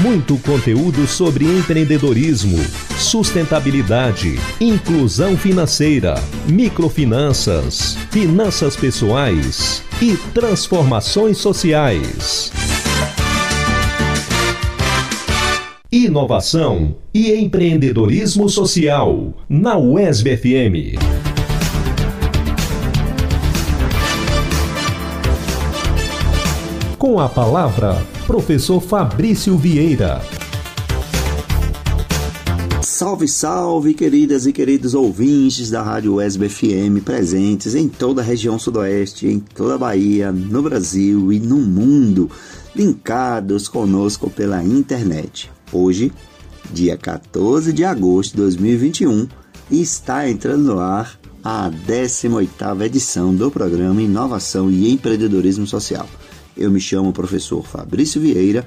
Muito conteúdo sobre empreendedorismo, sustentabilidade, inclusão financeira, microfinanças, finanças pessoais e transformações sociais. Inovação e empreendedorismo social na UESB FM. Com a palavra, professor Fabrício Vieira. Salve, salve, queridas e queridos ouvintes da Rádio UESB FM presentes em toda a região sudoeste, em toda a Bahia, no Brasil e no mundo, linkados conosco pela internet. Hoje, dia 14 de agosto de 2021, está entrando no ar a 18ª edição do programa Inovação e Empreendedorismo Social. Eu me chamo professor Fabrício Vieira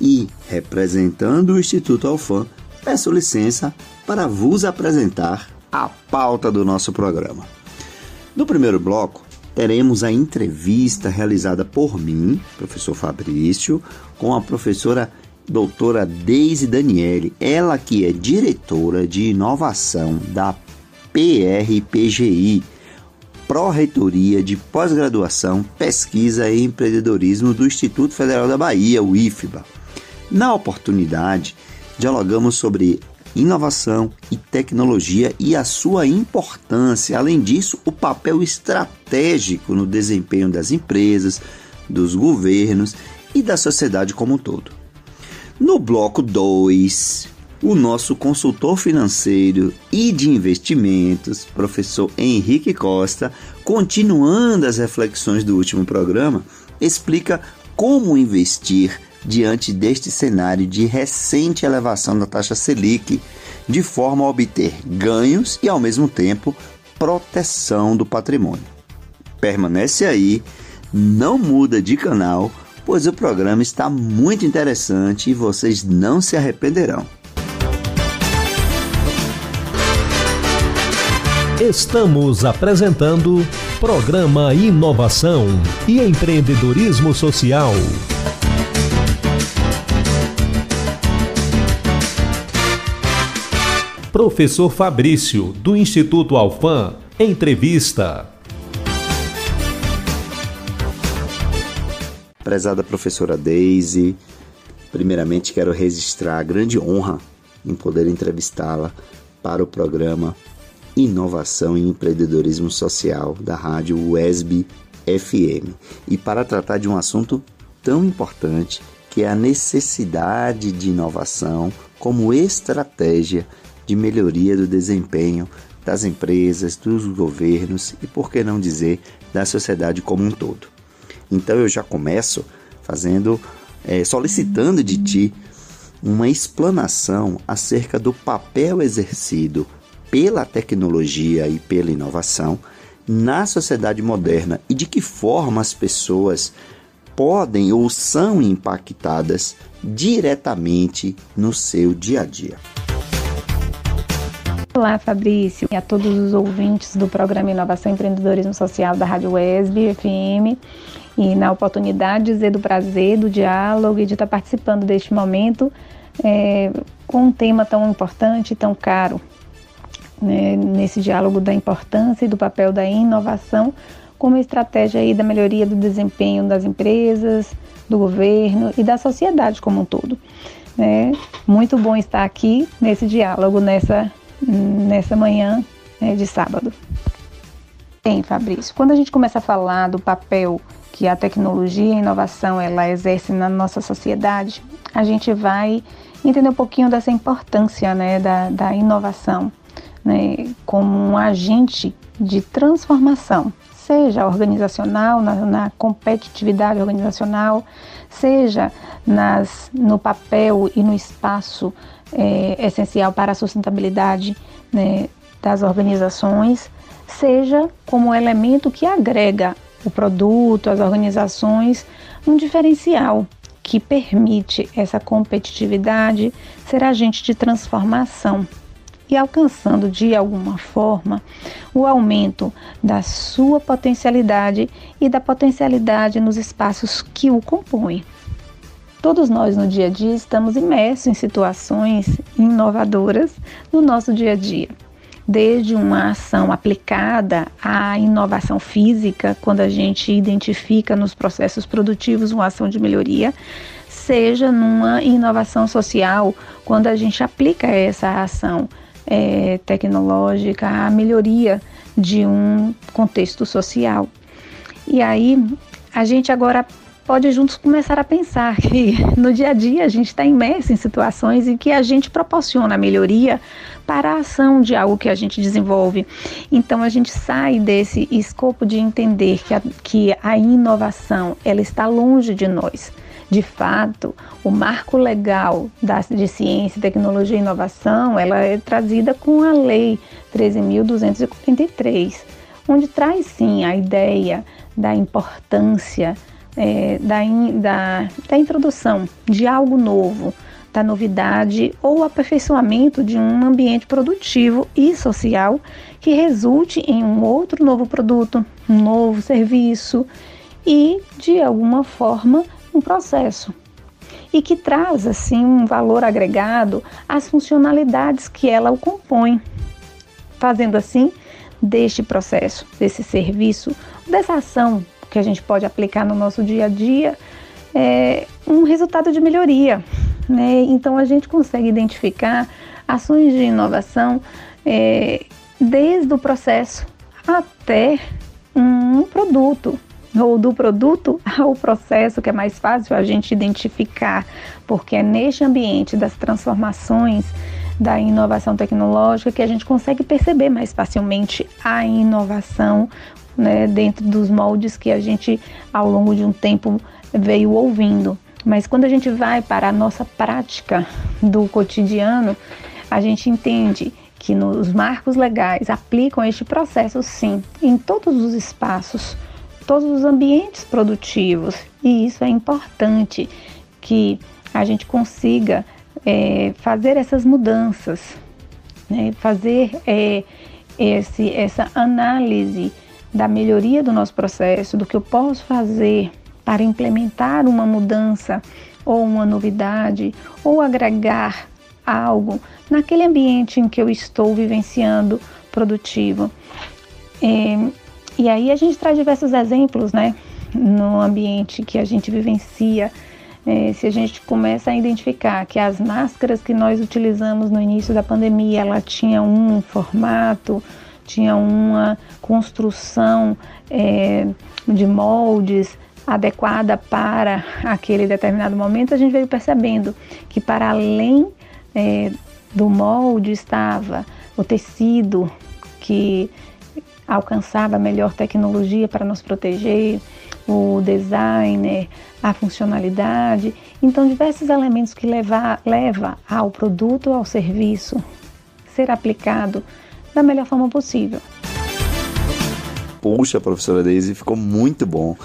e, representando o Instituto Alfam, peço licença para vos apresentar a pauta do nosso programa. No primeiro bloco, teremos a entrevista realizada por mim, professor Fabrício, com a professora doutora Deise Daniele, ela que é diretora de inovação da PRPGI, Pró-Reitoria de Pós-Graduação, Pesquisa e Empreendedorismo do Instituto Federal da Bahia, o IFBA. Na oportunidade, dialogamos sobre inovação e tecnologia e a sua importância, além disso, o papel estratégico no desempenho das empresas, dos governos e da sociedade como um todo. No bloco 2, o nosso consultor financeiro e de investimentos, professor Henrique Costa, continuando as reflexões do último programa, explica como investir diante deste cenário de recente elevação da taxa Selic, de forma a obter ganhos e, ao mesmo tempo, proteção do patrimônio. Permanece aí, não muda de canal pois o programa está muito interessante e vocês não se arrependerão. Estamos apresentando Programa Inovação e Empreendedorismo Social. Professor Fabrício, do Instituto Alfam, entrevista. Prezada professora Daisy, primeiramente quero registrar a grande honra em poder entrevistá-la para o programa Inovação e Empreendedorismo Social da rádio UESB FM e para tratar de um assunto tão importante que é a necessidade de inovação como estratégia de melhoria do desempenho das empresas, dos governos e, por que não dizer, da sociedade como um todo. Então eu já começo fazendo, é, solicitando de ti uma explanação acerca do papel exercido pela tecnologia e pela inovação na sociedade moderna e de que forma as pessoas podem ou são impactadas diretamente no seu dia a dia. Olá, Fabrício, e a todos os ouvintes do programa Inovação e Empreendedorismo Social da Rádio WESB FM e na oportunidade de dizer do prazer, do diálogo e de estar participando deste momento é, com um tema tão importante e tão caro, né, nesse diálogo da importância e do papel da inovação como estratégia aí da melhoria do desempenho das empresas, do governo e da sociedade como um todo. É muito bom estar aqui nesse diálogo, nessa, nessa manhã né, de sábado. Bem, Fabrício, quando a gente começa a falar do papel que a tecnologia e a inovação ela exerce na nossa sociedade, a gente vai entender um pouquinho dessa importância né, da, da inovação né, como um agente de transformação, seja organizacional, na, na competitividade organizacional, seja nas, no papel e no espaço é, essencial para a sustentabilidade né, das organizações, seja como elemento que agrega o produto, as organizações, um diferencial que permite essa competitividade ser agente de transformação e alcançando de alguma forma o aumento da sua potencialidade e da potencialidade nos espaços que o compõem. Todos nós no dia a dia estamos imersos em situações inovadoras no nosso dia a dia. Desde uma ação aplicada à inovação física, quando a gente identifica nos processos produtivos uma ação de melhoria, seja numa inovação social, quando a gente aplica essa ação é, tecnológica à melhoria de um contexto social. E aí a gente agora pode juntos começar a pensar que no dia a dia a gente está imerso em situações em que a gente proporciona a melhoria para a ação de algo que a gente desenvolve. Então a gente sai desse escopo de entender que a, que a inovação ela está longe de nós. De fato, o marco legal da, de ciência, tecnologia e inovação, ela é trazida com a Lei 13.243, onde traz sim a ideia da importância é, da, in, da, da introdução de algo novo, da novidade ou aperfeiçoamento de um ambiente produtivo e social que resulte em um outro novo produto, um novo serviço e, de alguma forma, um processo. E que traz, assim, um valor agregado às funcionalidades que ela o compõe, fazendo assim deste processo, desse serviço, dessa ação que a gente pode aplicar no nosso dia a dia, é um resultado de melhoria. Né? Então a gente consegue identificar ações de inovação é, desde o processo até um produto, ou do produto ao processo, que é mais fácil a gente identificar, porque é neste ambiente das transformações da inovação tecnológica que a gente consegue perceber mais facilmente a inovação né, dentro dos moldes que a gente ao longo de um tempo veio ouvindo. Mas quando a gente vai para a nossa prática do cotidiano, a gente entende que nos marcos legais aplicam este processo sim em todos os espaços, todos os ambientes produtivos. E isso é importante que a gente consiga é, fazer essas mudanças, né? fazer é, esse, essa análise da melhoria do nosso processo, do que eu posso fazer para implementar uma mudança ou uma novidade ou agregar algo naquele ambiente em que eu estou vivenciando produtivo. É, e aí a gente traz diversos exemplos, né? No ambiente que a gente vivencia, é, se a gente começa a identificar que as máscaras que nós utilizamos no início da pandemia, ela tinha um formato, tinha uma construção é, de moldes adequada para aquele determinado momento, a gente veio percebendo que para além é, do molde estava o tecido que alcançava a melhor tecnologia para nos proteger, o designer, a funcionalidade. Então, diversos elementos que leva, leva ao produto ou ao serviço ser aplicado da melhor forma possível. Poxa, professora Deise, ficou muito bom.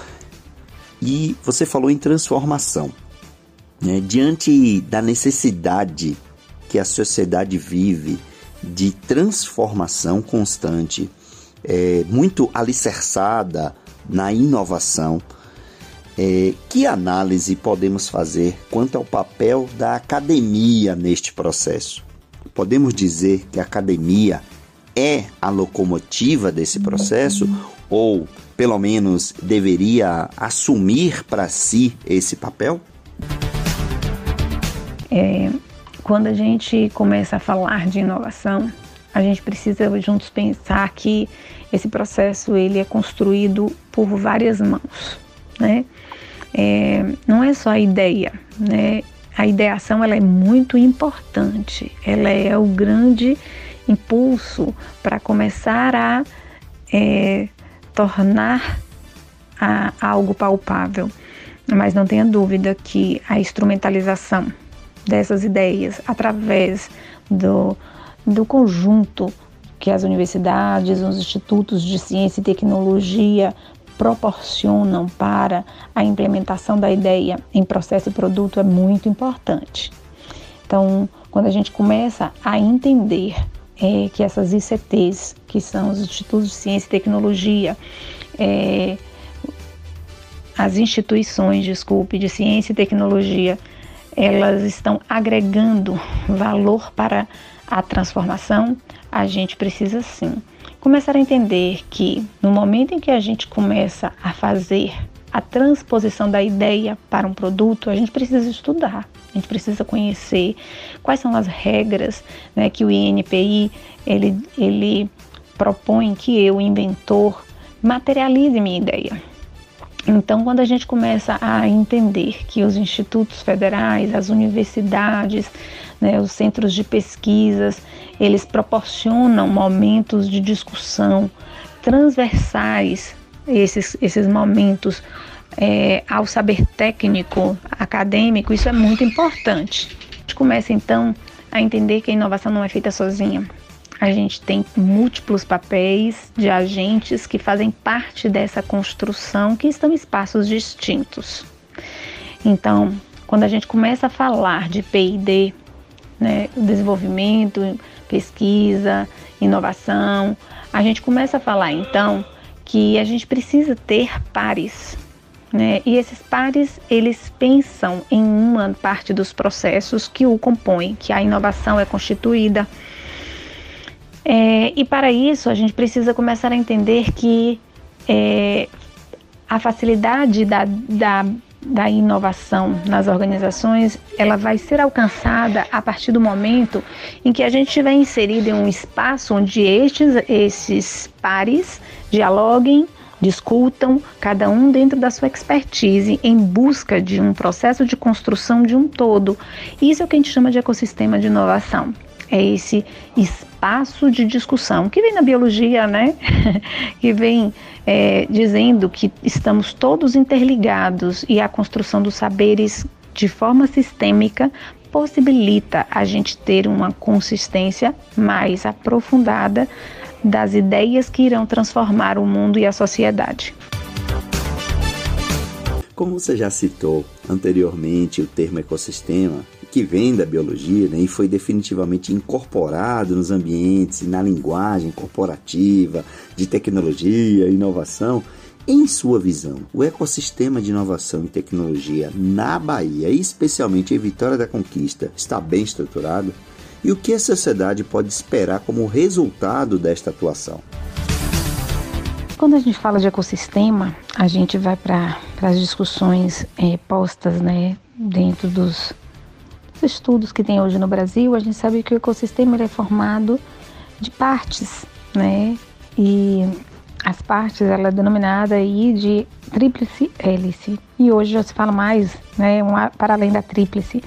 E você falou em transformação. Né? Diante da necessidade que a sociedade vive de transformação constante, é, muito alicerçada na inovação, é, que análise podemos fazer quanto ao papel da academia neste processo? Podemos dizer que a academia é a locomotiva desse processo ou pelo menos deveria assumir para si esse papel? É, quando a gente começa a falar de inovação, a gente precisa juntos pensar que esse processo ele é construído por várias mãos, né? É, não é só a ideia, né? A ideação ela é muito importante, ela é o grande impulso para começar a é, tornar a, algo palpável. Mas não tenha dúvida que a instrumentalização dessas ideias através do, do conjunto que as universidades, os institutos de ciência e tecnologia proporcionam para a implementação da ideia em processo e produto é muito importante. Então, quando a gente começa a entender é, que essas ICTs, que são os Institutos de Ciência e Tecnologia, é, as instituições, desculpe, de ciência e tecnologia, elas estão agregando valor para a transformação, a gente precisa sim começar a entender que no momento em que a gente começa a fazer a transposição da ideia para um produto, a gente precisa estudar, a gente precisa conhecer quais são as regras né, que o INPI ele, ele propõe que eu, inventor, materialize minha ideia. Então, quando a gente começa a entender que os institutos federais, as universidades, né, os centros de pesquisas, eles proporcionam momentos de discussão transversais, esses, esses momentos é, ao saber técnico, acadêmico, isso é muito importante. A gente começa então a entender que a inovação não é feita sozinha. A gente tem múltiplos papéis de agentes que fazem parte dessa construção que estão em espaços distintos. Então, quando a gente começa a falar de P&D, né, desenvolvimento, pesquisa, inovação, a gente começa a falar então que a gente precisa ter pares né? E esses pares, eles pensam em uma parte dos processos que o compõem, que a inovação é constituída. É, e para isso, a gente precisa começar a entender que é, a facilidade da, da, da inovação nas organizações, ela vai ser alcançada a partir do momento em que a gente estiver inserido em um espaço onde estes, esses pares dialoguem, discutam, cada um dentro da sua expertise, em busca de um processo de construção de um todo. Isso é o que a gente chama de ecossistema de inovação. É esse espaço de discussão que vem na biologia, né? que vem é, dizendo que estamos todos interligados e a construção dos saberes de forma sistêmica possibilita a gente ter uma consistência mais aprofundada das ideias que irão transformar o mundo e a sociedade. Como você já citou anteriormente o termo ecossistema, que vem da biologia né, e foi definitivamente incorporado nos ambientes e na linguagem corporativa, de tecnologia, inovação, em sua visão, o ecossistema de inovação e tecnologia na Bahia, especialmente em Vitória da Conquista, está bem estruturado? e o que a sociedade pode esperar como resultado desta atuação. Quando a gente fala de ecossistema, a gente vai para as discussões é, postas né, dentro dos, dos, estudos que tem hoje no Brasil. A gente sabe que o ecossistema é formado de partes, né? E as partes ela é denominada aí de tríplice hélice. E hoje já se fala mais, né, uma, para além da tríplice,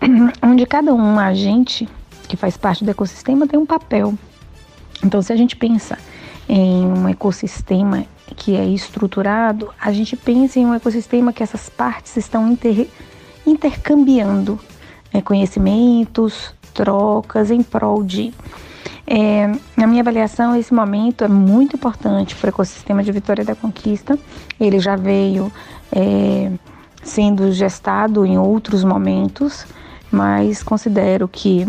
onde cada um agente que faz parte do ecossistema tem um papel. Então, se a gente pensa em um ecossistema que é estruturado, a gente pensa em um ecossistema que essas partes estão inter, intercambiando é, conhecimentos, trocas em prol de. É, na minha avaliação, esse momento é muito importante para o ecossistema de Vitória da Conquista. Ele já veio é, sendo gestado em outros momentos mas considero que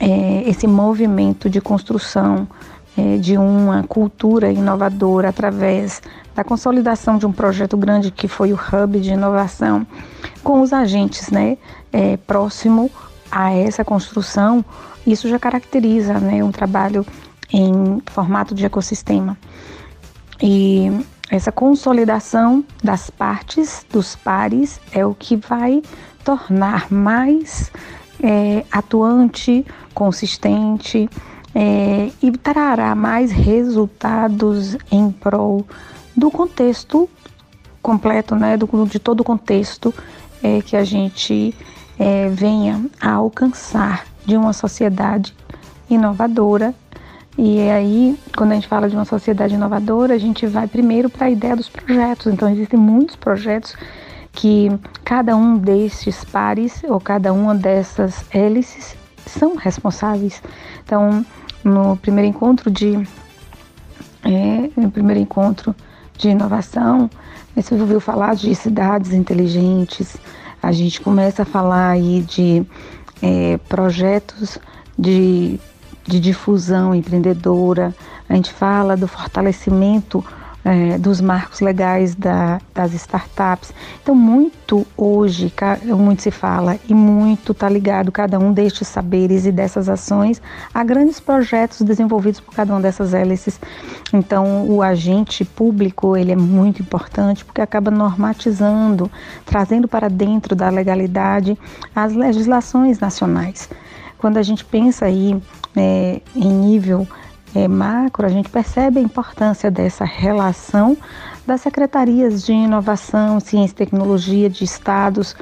é, esse movimento de construção de uma cultura inovadora através da consolidação de um projeto grande que foi o Hub de Inovação, com os agentes né, é, próximo a essa construção, isso já caracteriza né, um trabalho em formato de ecossistema. E essa consolidação das partes, dos pares, é o que vai tornar mais é, atuante, consistente é, e trará mais resultados em prol do contexto completo, né, do, de todo o contexto é, que a gente é, venha a alcançar de uma sociedade inovadora. E aí, quando a gente fala de uma sociedade inovadora, a gente vai primeiro para a ideia dos projetos. Então, existem muitos projetos que cada um destes pares ou cada uma dessas hélices são responsáveis. Então, no primeiro encontro de é, no primeiro encontro de inovação, você ouviu falar de cidades inteligentes, a gente começa a falar aí de é, projetos de, de difusão empreendedora, a gente fala do fortalecimento é, dos marcos legais da, das startups. Então, muito hoje, muito se fala e muito está ligado cada um destes saberes e dessas ações a grandes projetos desenvolvidos por cada uma dessas hélices. Então, o agente público ele é muito importante porque acaba normatizando, trazendo para dentro da legalidade as legislações nacionais. Quando a gente pensa aí é, em nível é, macro, a gente percebe a importância dessa relação das secretarias de inovação, ciência e tecnologia de estados,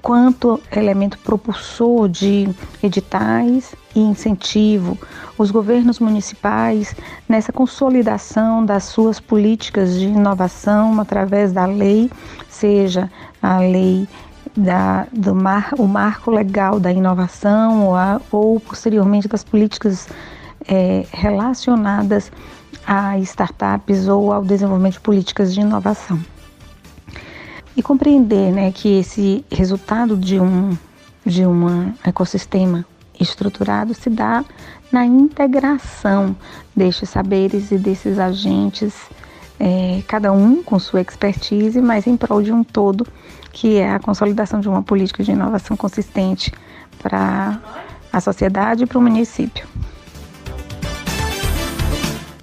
quanto elemento propulsor de editais e incentivo, os governos municipais nessa consolidação das suas políticas de inovação através da lei, seja a lei da, do mar, o marco legal da inovação ou, a, ou posteriormente das políticas é, relacionadas a startups ou ao desenvolvimento de políticas de inovação. E compreender né, que esse resultado de um, de um ecossistema estruturado se dá na integração destes saberes e desses agentes, é, cada um com sua expertise, mas em prol de um todo, que é a consolidação de uma política de inovação consistente para a sociedade e para o município.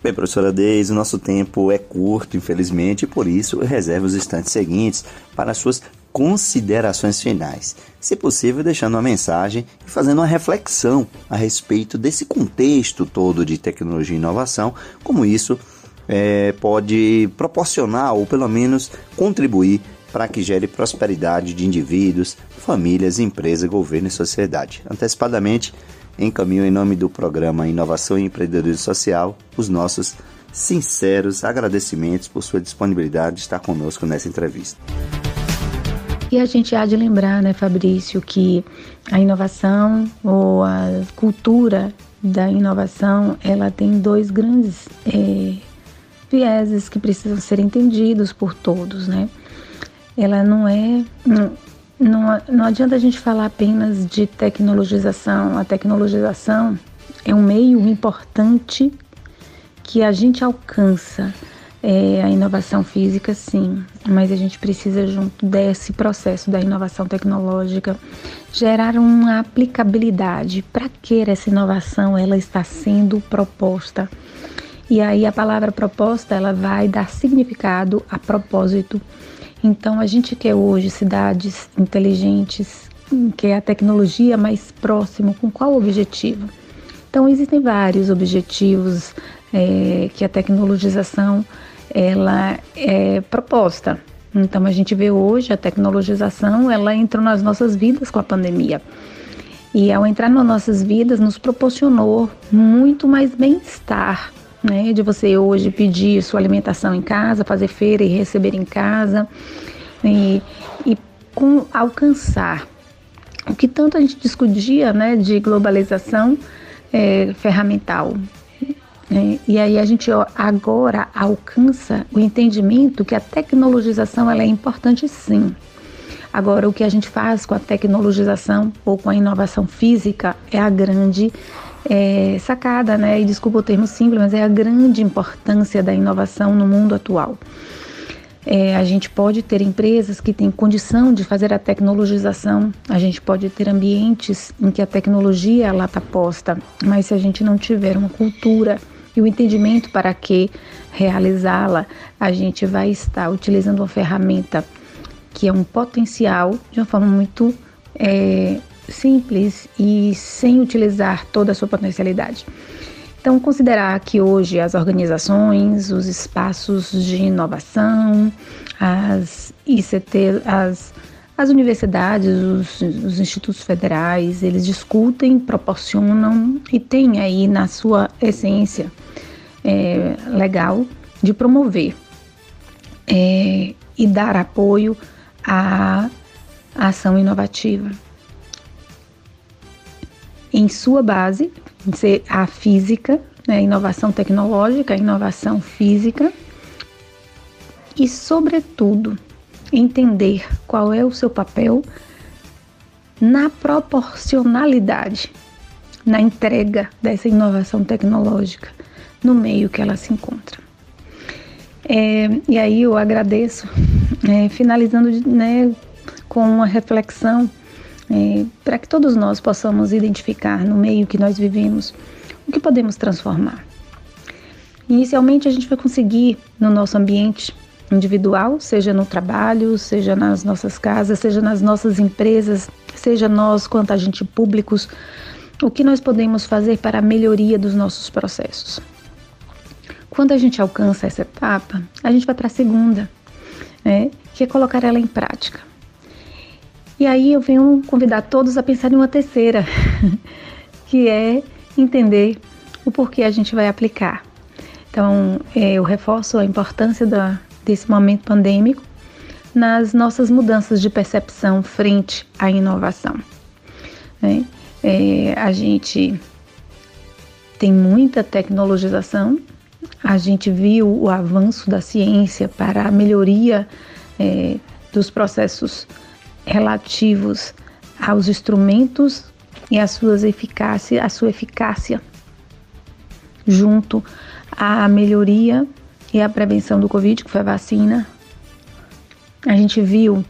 Bem, professora Deise, o nosso tempo é curto, infelizmente, e por isso eu reservo os instantes seguintes para as suas considerações finais. Se possível, deixando uma mensagem e fazendo uma reflexão a respeito desse contexto todo de tecnologia e inovação, como isso é, pode proporcionar ou pelo menos contribuir para que gere prosperidade de indivíduos, famílias, empresas, governo e sociedade. Antecipadamente, encaminho em nome do programa Inovação e Empreendedorismo Social os nossos sinceros agradecimentos por sua disponibilidade de estar conosco nessa entrevista. E a gente há de lembrar, né, Fabrício, que a inovação ou a cultura da inovação, ela tem dois grandes é, vieses que precisam ser entendidos por todos, né? Ela não é, não, não, adianta a gente falar apenas de tecnologização. A tecnologização é um meio importante que a gente alcança. É, a inovação física, sim, mas a gente precisa, junto desse processo da inovação tecnológica, gerar uma aplicabilidade. Para que essa inovação ela está sendo proposta? E aí a palavra proposta ela vai dar significado a propósito então, a gente quer hoje cidades inteligentes, quer a tecnologia mais próximo, com qual objetivo? Então, existem vários objetivos é, que a tecnologização ela é proposta. Então, a gente vê hoje a tecnologização, ela entrou nas nossas vidas com a pandemia. E ao entrar nas nossas vidas, nos proporcionou muito mais bem-estar, né? De você hoje pedir sua alimentação em casa, fazer feira e receber em casa e, e com alcançar o que tanto a gente discutia, né, de globalização é, ferramental. É, e aí a gente agora alcança o entendimento que a tecnologização ela é importante sim. Agora, o que a gente faz com a tecnologização ou com a inovação física é a grande é, sacada, né? E desculpa o termo simples, mas é a grande importância da inovação no mundo atual. É, a gente pode ter empresas que têm condição de fazer a tecnologização, a gente pode ter ambientes em que a tecnologia ela está posta, mas se a gente não tiver uma cultura e o entendimento para que realizá-la, a gente vai estar utilizando uma ferramenta que é um potencial de uma forma muito é, simples e sem utilizar toda a sua potencialidade. Então, considerar que hoje as organizações, os espaços de inovação, as ICT, as, as universidades, os, os institutos federais, eles discutem, proporcionam e têm aí na sua essência é, legal de promover é, e dar apoio à ação inovativa em sua base, ser a física, né, inovação tecnológica, inovação física e, sobretudo, entender qual é o seu papel na proporcionalidade, na entrega dessa inovação tecnológica no meio que ela se encontra. É, e aí eu agradeço, é, finalizando né, com uma reflexão é, para que todos nós possamos identificar no meio que nós vivemos o que podemos transformar. Inicialmente, a gente vai conseguir no nosso ambiente individual, seja no trabalho, seja nas nossas casas, seja nas nossas empresas, seja nós quanto agentes públicos, o que nós podemos fazer para a melhoria dos nossos processos. Quando a gente alcança essa etapa, a gente vai para a segunda, né, que é colocar ela em prática. E aí eu venho convidar todos a pensar em uma terceira, que é entender o porquê a gente vai aplicar. Então, é, eu reforço a importância da, desse momento pandêmico nas nossas mudanças de percepção frente à inovação. Né? É, a gente tem muita tecnologização, a gente viu o avanço da ciência para a melhoria é, dos processos relativos aos instrumentos e as suas eficácia, a sua eficácia junto à melhoria e à prevenção do Covid, que foi a vacina. A gente viu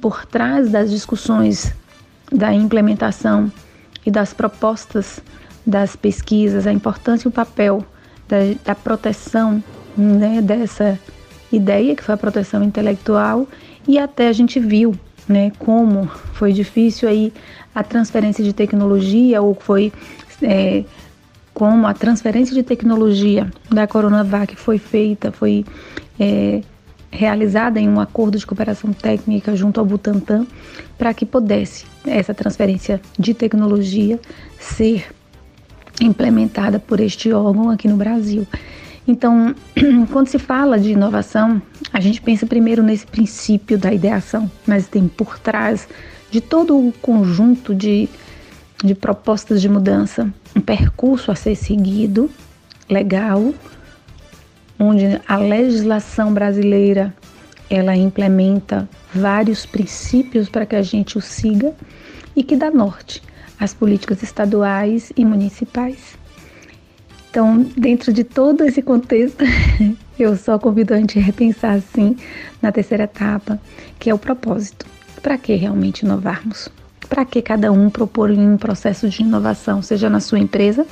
por trás das discussões da implementação e das propostas das pesquisas a importância e o papel da, da proteção né, dessa ideia, que foi a proteção intelectual, e até a gente viu né, como foi difícil aí a transferência de tecnologia ou foi é, como a transferência de tecnologia da Coronavac foi feita, foi é, realizada em um acordo de cooperação técnica junto ao Butantan para que pudesse essa transferência de tecnologia ser implementada por este órgão aqui no Brasil. Então, quando se fala de inovação, a gente pensa primeiro nesse princípio da ideação, mas tem por trás de todo o conjunto de, de propostas de mudança um percurso a ser seguido, legal, onde a legislação brasileira ela implementa vários princípios para que a gente o siga e que dá norte às políticas estaduais e municipais. Então, dentro de todo esse contexto, eu só convido a gente a repensar assim na terceira etapa, que é o propósito. Para que realmente inovarmos? Para que cada um propor um processo de inovação, seja na sua empresa,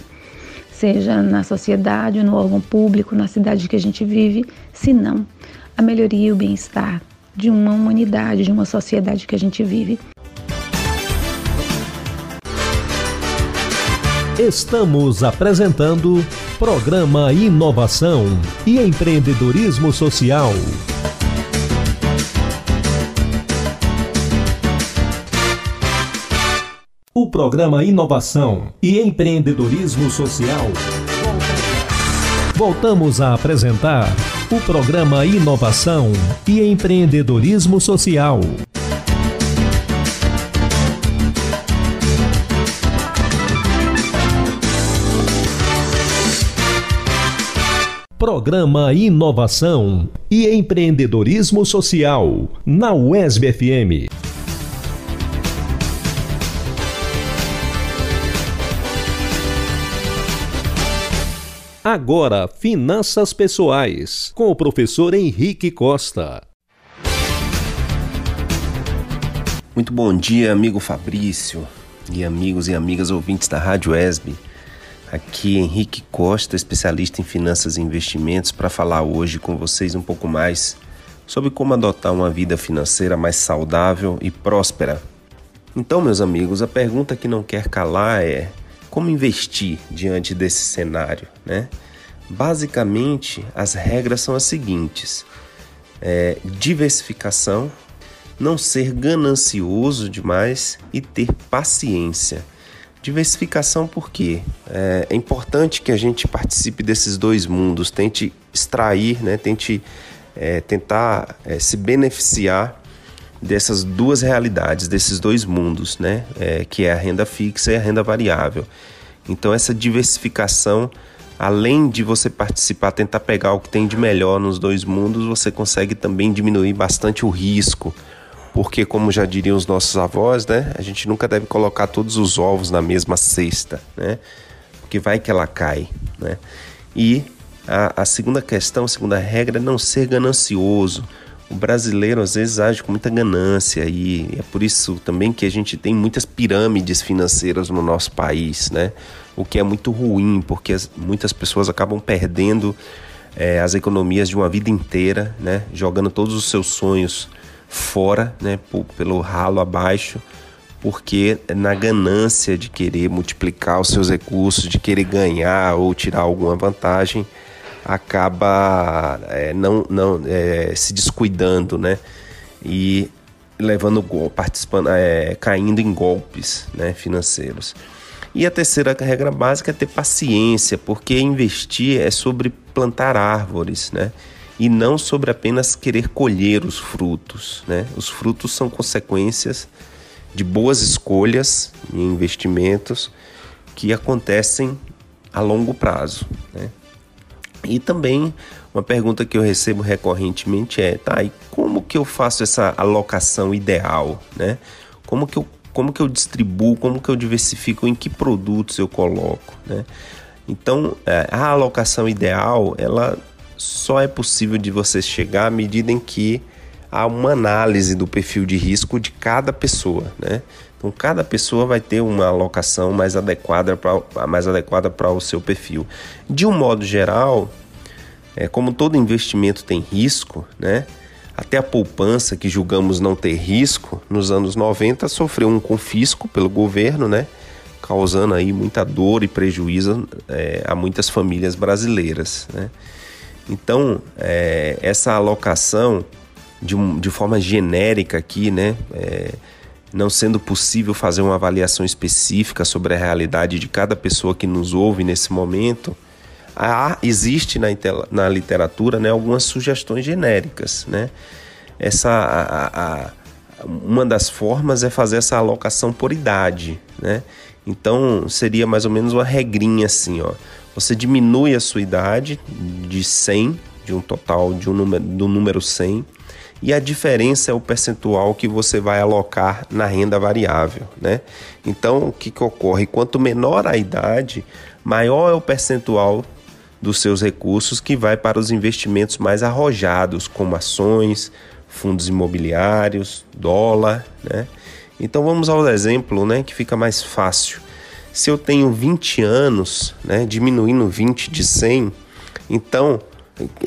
seja na sociedade, no órgão público, na cidade que a gente vive, se não a melhoria e o bem-estar de uma humanidade, de uma sociedade que a gente vive. Estamos apresentando Programa Inovação e Empreendedorismo Social. O programa Inovação e Empreendedorismo Social. Voltamos a apresentar o programa Inovação e Empreendedorismo Social. Programa Inovação e Empreendedorismo Social, na UESB FM. Agora, Finanças Pessoais, com o professor Henrique Costa. Muito bom dia, amigo Fabrício e amigos e amigas ouvintes da Rádio ESB. Aqui Henrique Costa, especialista em finanças e investimentos, para falar hoje com vocês um pouco mais sobre como adotar uma vida financeira mais saudável e próspera. Então, meus amigos, a pergunta que não quer calar é: como investir diante desse cenário, né? Basicamente, as regras são as seguintes: é, diversificação, não ser ganancioso demais e ter paciência. Diversificação porque é, é importante que a gente participe desses dois mundos, tente extrair, né, tente é, tentar é, se beneficiar dessas duas realidades, desses dois mundos, né, é, que é a renda fixa e a renda variável. Então essa diversificação, além de você participar, tentar pegar o que tem de melhor nos dois mundos, você consegue também diminuir bastante o risco. Porque, como já diriam os nossos avós, né? A gente nunca deve colocar todos os ovos na mesma cesta, né? Porque vai que ela cai, né? E a, a segunda questão, a segunda regra é não ser ganancioso. O brasileiro às vezes age com muita ganância e é por isso também que a gente tem muitas pirâmides financeiras no nosso país, né? O que é muito ruim, porque as, muitas pessoas acabam perdendo é, as economias de uma vida inteira, né? Jogando todos os seus sonhos fora, né? Pelo ralo abaixo, porque na ganância de querer multiplicar os seus recursos, de querer ganhar ou tirar alguma vantagem, acaba é, não, não é, se descuidando, né? E levando participando, é, caindo em golpes né, financeiros. E a terceira regra básica é ter paciência, porque investir é sobre plantar árvores, né? E não sobre apenas querer colher os frutos, né? Os frutos são consequências de boas escolhas em investimentos que acontecem a longo prazo, né? E também uma pergunta que eu recebo recorrentemente é, tá, e como que eu faço essa alocação ideal, né? Como que eu, como que eu distribuo, como que eu diversifico, em que produtos eu coloco, né? Então, é, a alocação ideal, ela só é possível de você chegar à medida em que há uma análise do perfil de risco de cada pessoa, né? Então, cada pessoa vai ter uma alocação mais adequada para o seu perfil. De um modo geral, é, como todo investimento tem risco, né? Até a poupança, que julgamos não ter risco, nos anos 90 sofreu um confisco pelo governo, né? Causando aí muita dor e prejuízo é, a muitas famílias brasileiras, né? Então, é, essa alocação de, de forma genérica aqui, né? É, não sendo possível fazer uma avaliação específica sobre a realidade de cada pessoa que nos ouve nesse momento, há, existe na, na literatura né, algumas sugestões genéricas. Né? Essa, a, a, uma das formas é fazer essa alocação por idade. Né? Então seria mais ou menos uma regrinha assim: ó. Você diminui a sua idade de 100, de um total de um número, do número 100 e a diferença é o percentual que você vai alocar na renda variável, né? Então, o que, que ocorre? Quanto menor a idade, maior é o percentual dos seus recursos que vai para os investimentos mais arrojados, como ações, fundos imobiliários, dólar, né? Então vamos ao exemplo, né, que fica mais fácil. Se eu tenho 20 anos, né, diminuindo 20 de 100, então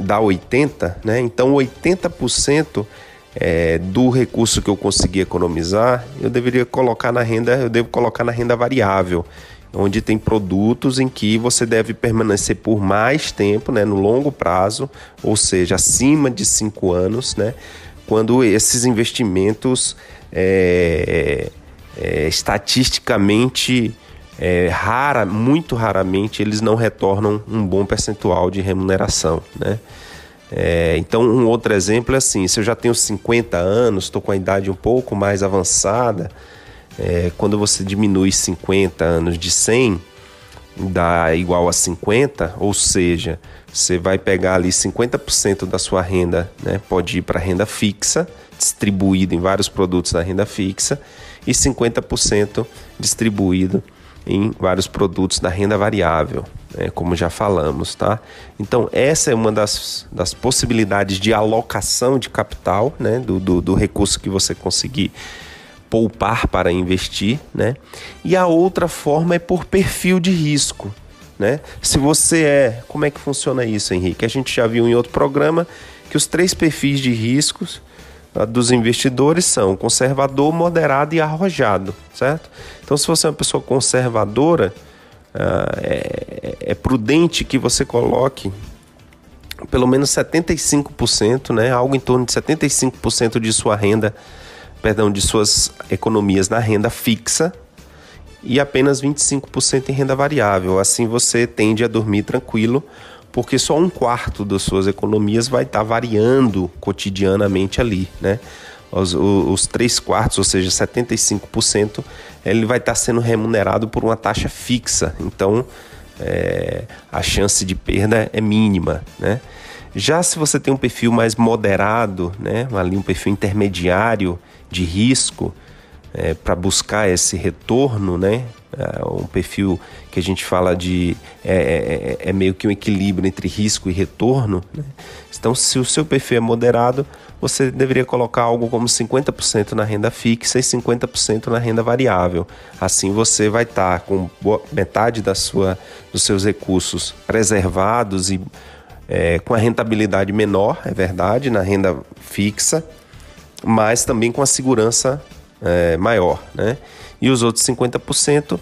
dá 80, né? Então 80% é, do recurso que eu consegui economizar, eu deveria colocar na renda, eu devo colocar na renda variável, onde tem produtos em que você deve permanecer por mais tempo, né, no longo prazo, ou seja, acima de 5 anos, né? Quando esses investimentos é, é, estatisticamente é, rara, muito raramente eles não retornam um bom percentual de remuneração, né? É, então, um outro exemplo é assim: se eu já tenho 50 anos, estou com a idade um pouco mais avançada, é, quando você diminui 50 anos de 100, dá igual a 50, ou seja, você vai pegar ali 50% da sua renda, né, pode ir para renda fixa, distribuído em vários produtos da renda fixa, e 50% distribuído em vários produtos da renda variável, né, como já falamos, tá? Então, essa é uma das, das possibilidades de alocação de capital, né, do, do, do recurso que você conseguir poupar para investir, né? E a outra forma é por perfil de risco, né? Se você é, como é que funciona isso, Henrique? A gente já viu em outro programa que os três perfis de riscos dos investidores são conservador, moderado e arrojado, certo? Então, se você é uma pessoa conservadora, uh, é, é, prudente que você coloque pelo menos 75%, né, algo em torno de 75% de sua renda, perdão, de suas economias na renda fixa e apenas 25% em renda variável. Assim você tende a dormir tranquilo porque só um quarto das suas economias vai estar tá variando cotidianamente ali, né? os, os 3 quartos, ou seja, 75%, ele vai estar sendo remunerado por uma taxa fixa. Então, é, a chance de perda é mínima, né? Já se você tem um perfil mais moderado, né, ali um perfil intermediário de risco, é, para buscar esse retorno, né, é um perfil que a gente fala de é, é, é, é meio que um equilíbrio entre risco e retorno. Né? Então, se o seu perfil é moderado, você deveria colocar algo como 50% na renda fixa e 50% na renda variável. Assim, você vai estar tá com metade da sua, dos seus recursos preservados e é, com a rentabilidade menor, é verdade, na renda fixa, mas também com a segurança é, maior, né? E os outros 50%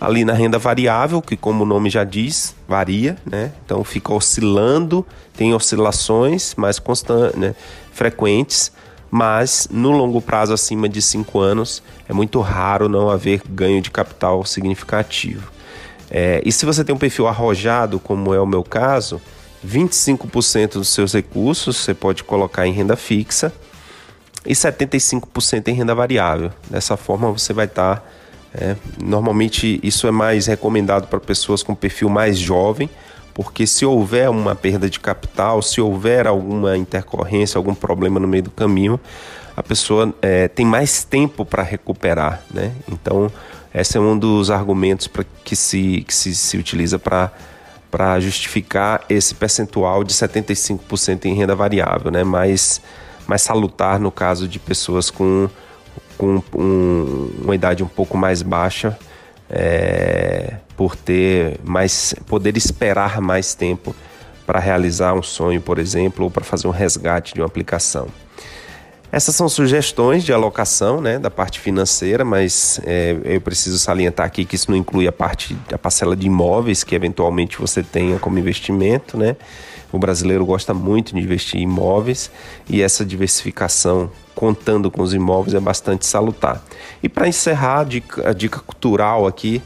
ali na renda variável, que como o nome já diz, varia, né? Então fica oscilando, tem oscilações mais constantes, né? frequentes, mas no longo prazo, acima de 5 anos, é muito raro não haver ganho de capital significativo. É, e se você tem um perfil arrojado, como é o meu caso, 25% dos seus recursos você pode colocar em renda fixa e 75% em renda variável. Dessa forma você vai estar. Tá, é, normalmente isso é mais recomendado para pessoas com perfil mais jovem, porque se houver uma perda de capital, se houver alguma intercorrência, algum problema no meio do caminho, a pessoa é, tem mais tempo para recuperar. Né? Então, esse é um dos argumentos pra, que, se, que se, se utiliza para para justificar esse percentual de 75% em renda variável, né? mais, mais salutar no caso de pessoas com, com um, uma idade um pouco mais baixa, é, por ter mais poder esperar mais tempo para realizar um sonho, por exemplo, ou para fazer um resgate de uma aplicação. Essas são sugestões de alocação né, da parte financeira, mas é, eu preciso salientar aqui que isso não inclui a parte a parcela de imóveis que eventualmente você tenha como investimento. Né? O brasileiro gosta muito de investir em imóveis e essa diversificação contando com os imóveis é bastante salutar. E para encerrar, a dica, a dica cultural aqui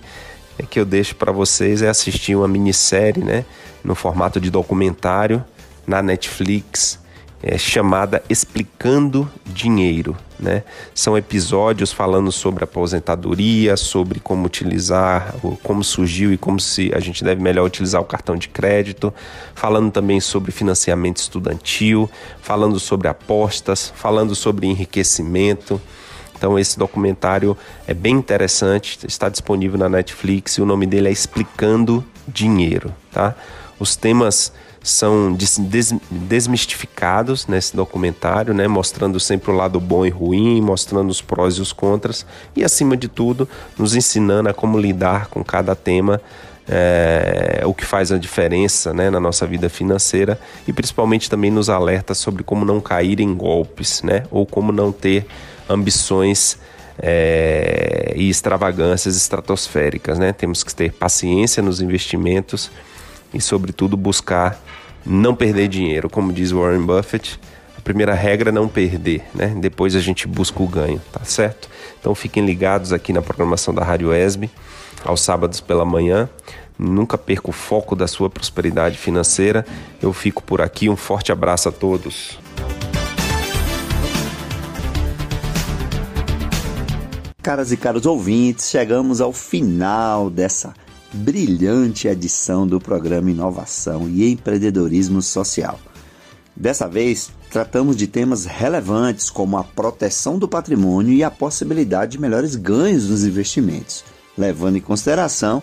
é que eu deixo para vocês é assistir uma minissérie né, no formato de documentário na Netflix é, chamada Explicando Dinheiro. Né? São episódios falando sobre aposentadoria, sobre como utilizar, como surgiu e como se a gente deve melhor utilizar o cartão de crédito, falando também sobre financiamento estudantil, falando sobre apostas, falando sobre enriquecimento. Então esse documentário é bem interessante, está disponível na Netflix e o nome dele é Explicando Dinheiro, tá? Os temas são des desmistificados nesse documentário, né, mostrando sempre o lado bom e ruim, mostrando os prós e os contras e, acima de tudo, nos ensinando a como lidar com cada tema, é, o que faz a diferença né, na nossa vida financeira e principalmente também nos alerta sobre como não cair em golpes, né, ou como não ter ambições é, e extravagâncias estratosféricas. Né? Temos que ter paciência nos investimentos e, sobretudo, buscar não perder dinheiro. Como diz Warren Buffett, a primeira regra é não perder, né? Depois a gente busca o ganho, tá certo? Então fiquem ligados aqui na programação da Rádio ESB, aos sábados pela manhã. Nunca perca o foco da sua prosperidade financeira. Eu fico por aqui. Um forte abraço a todos. Caras e caros ouvintes, chegamos ao final dessa brilhante edição do programa Inovação e Empreendedorismo Social. Dessa vez, tratamos de temas relevantes como a proteção do patrimônio e a possibilidade de melhores ganhos nos investimentos, levando em consideração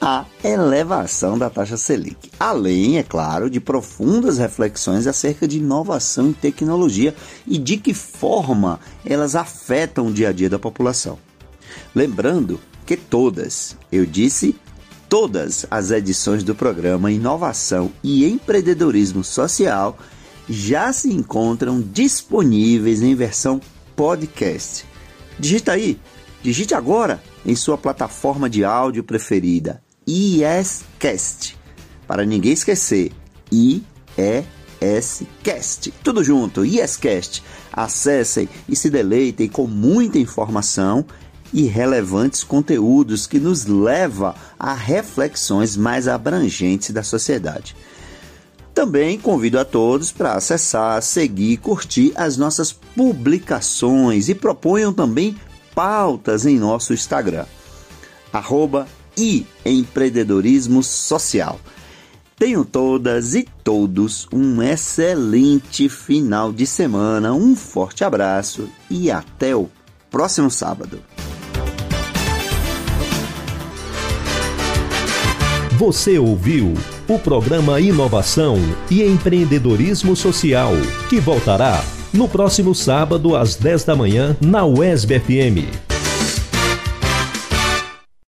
a elevação da taxa Selic. Além, é claro, de profundas reflexões acerca de inovação e tecnologia e de que forma elas afetam o dia a dia da população. Lembrando que todas, eu disse Todas as edições do programa Inovação e Empreendedorismo Social já se encontram disponíveis em versão podcast. Digita aí, digite agora em sua plataforma de áudio preferida, IEScast. Para ninguém esquecer, IEScast. Tudo junto, IEScast. Acessem e se deleitem com muita informação e relevantes conteúdos que nos leva a reflexões mais abrangentes da sociedade. Também convido a todos para acessar, seguir, curtir as nossas publicações e proponham também pautas em nosso Instagram, arroba e empreendedorismo social. Tenham todas e todos um excelente final de semana, um forte abraço e até o próximo sábado. Você ouviu o programa Inovação e Empreendedorismo Social, que voltará no próximo sábado às 10 da manhã na UESB FM.